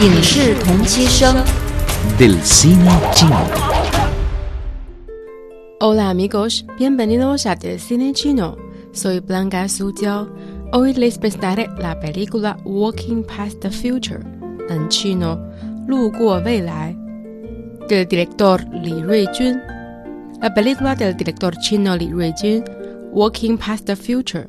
影视同期声。 del cine chino. Hola amigos, bienvenidos a Del Cine Chino. Soy Blanca Sujiao. Hoy les presentaré la película Walking Past the Future, en chino, 路过未来, del director Li Ruijun. La película del director chino Li Ruijun, Walking Past the Future,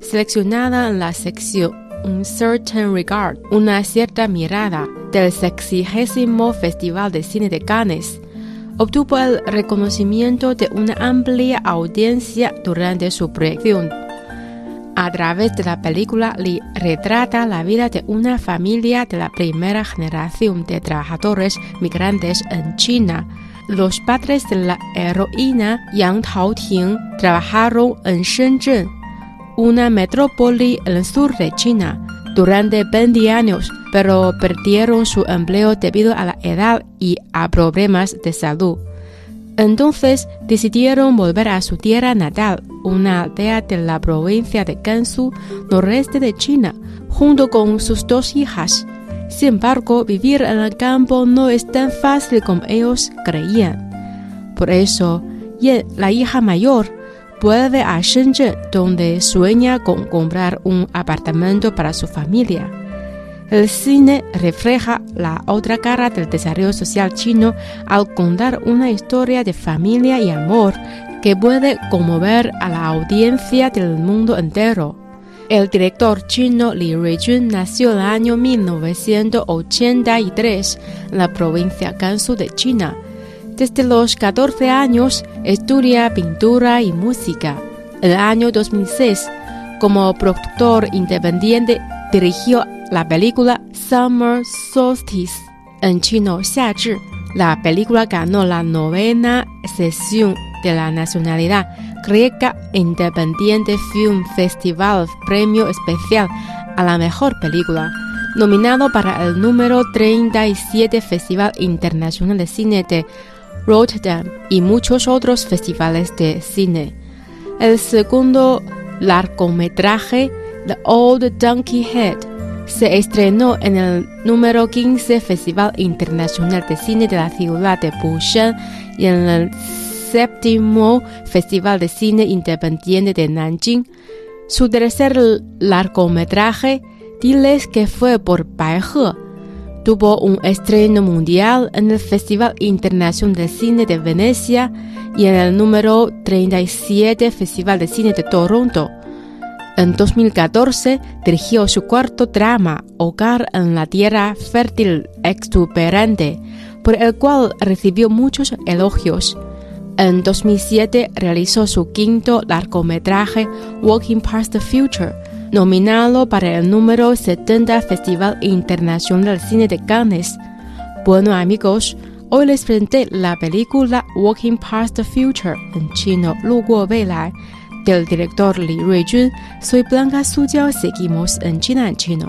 seleccionada en la sección un Certain Regard, una cierta mirada del sexigésimo Festival de Cine de Cannes, obtuvo el reconocimiento de una amplia audiencia durante su proyección. A través de la película, Lee retrata la vida de una familia de la primera generación de trabajadores migrantes en China. Los padres de la heroína Yang Taoting trabajaron en Shenzhen, una metrópoli en el sur de China, durante 20 años, pero perdieron su empleo debido a la edad y a problemas de salud. Entonces decidieron volver a su tierra natal, una aldea de la provincia de Gansu, noreste de China, junto con sus dos hijas. Sin embargo, vivir en el campo no es tan fácil como ellos creían. Por eso, Ye, la hija mayor, vuelve a Shenzhen, donde sueña con comprar un apartamento para su familia. El cine refleja la otra cara del desarrollo social chino al contar una historia de familia y amor que puede conmover a la audiencia del mundo entero. El director chino Li Ruijun nació en el año 1983 en la provincia Gansu de China. Desde los 14 años estudia pintura y música. El año 2006, como productor independiente, dirigió la película Summer Solstice, en chino Xiazhi. La película ganó la novena sesión de la nacionalidad griega Independiente Film Festival Premio Especial a la Mejor Película, nominado para el número 37 Festival Internacional de Cine de Rotterdam y muchos otros festivales de cine. El segundo largometraje, The Old Donkey Head, se estrenó en el número 15 Festival Internacional de Cine de la ciudad de Busan y en el séptimo Festival de Cine Independiente de Nanjing. Su tercer largometraje, Diles que fue por Bai He, tuvo un estreno mundial en el Festival Internacional de Cine de Venecia y en el número 37 Festival de Cine de Toronto. En 2014 dirigió su cuarto drama, Hogar en la Tierra Fértil Exuberante, por el cual recibió muchos elogios. En 2007 realizó su quinto largometraje, Walking Past the Future, nominado para el número 70 Festival Internacional de Cine de Cannes. Bueno amigos, hoy les presenté la película Walking Past the Future, en chino 路过未来 del director Li Ruijun. Soy Blanca Sujiao, seguimos en China en chino.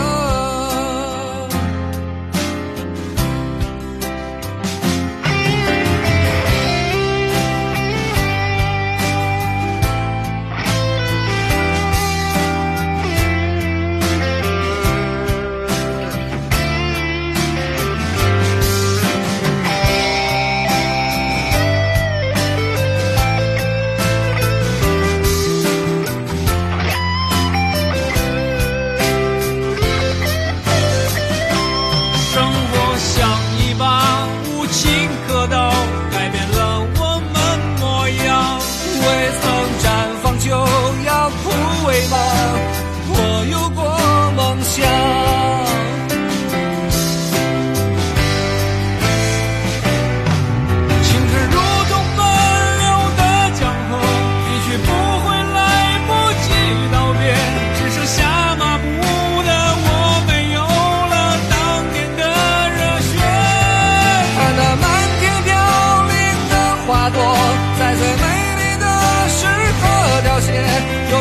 always.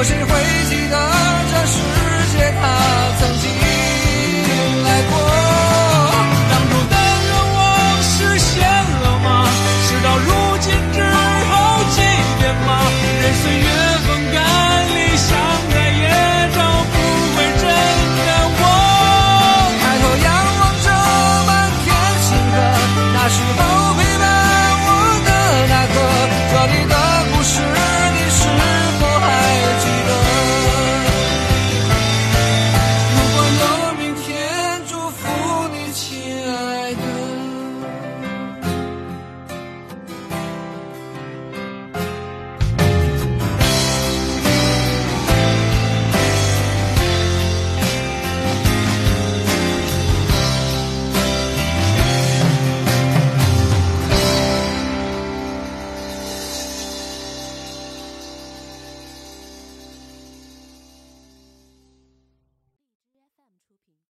有谁会记得这世界？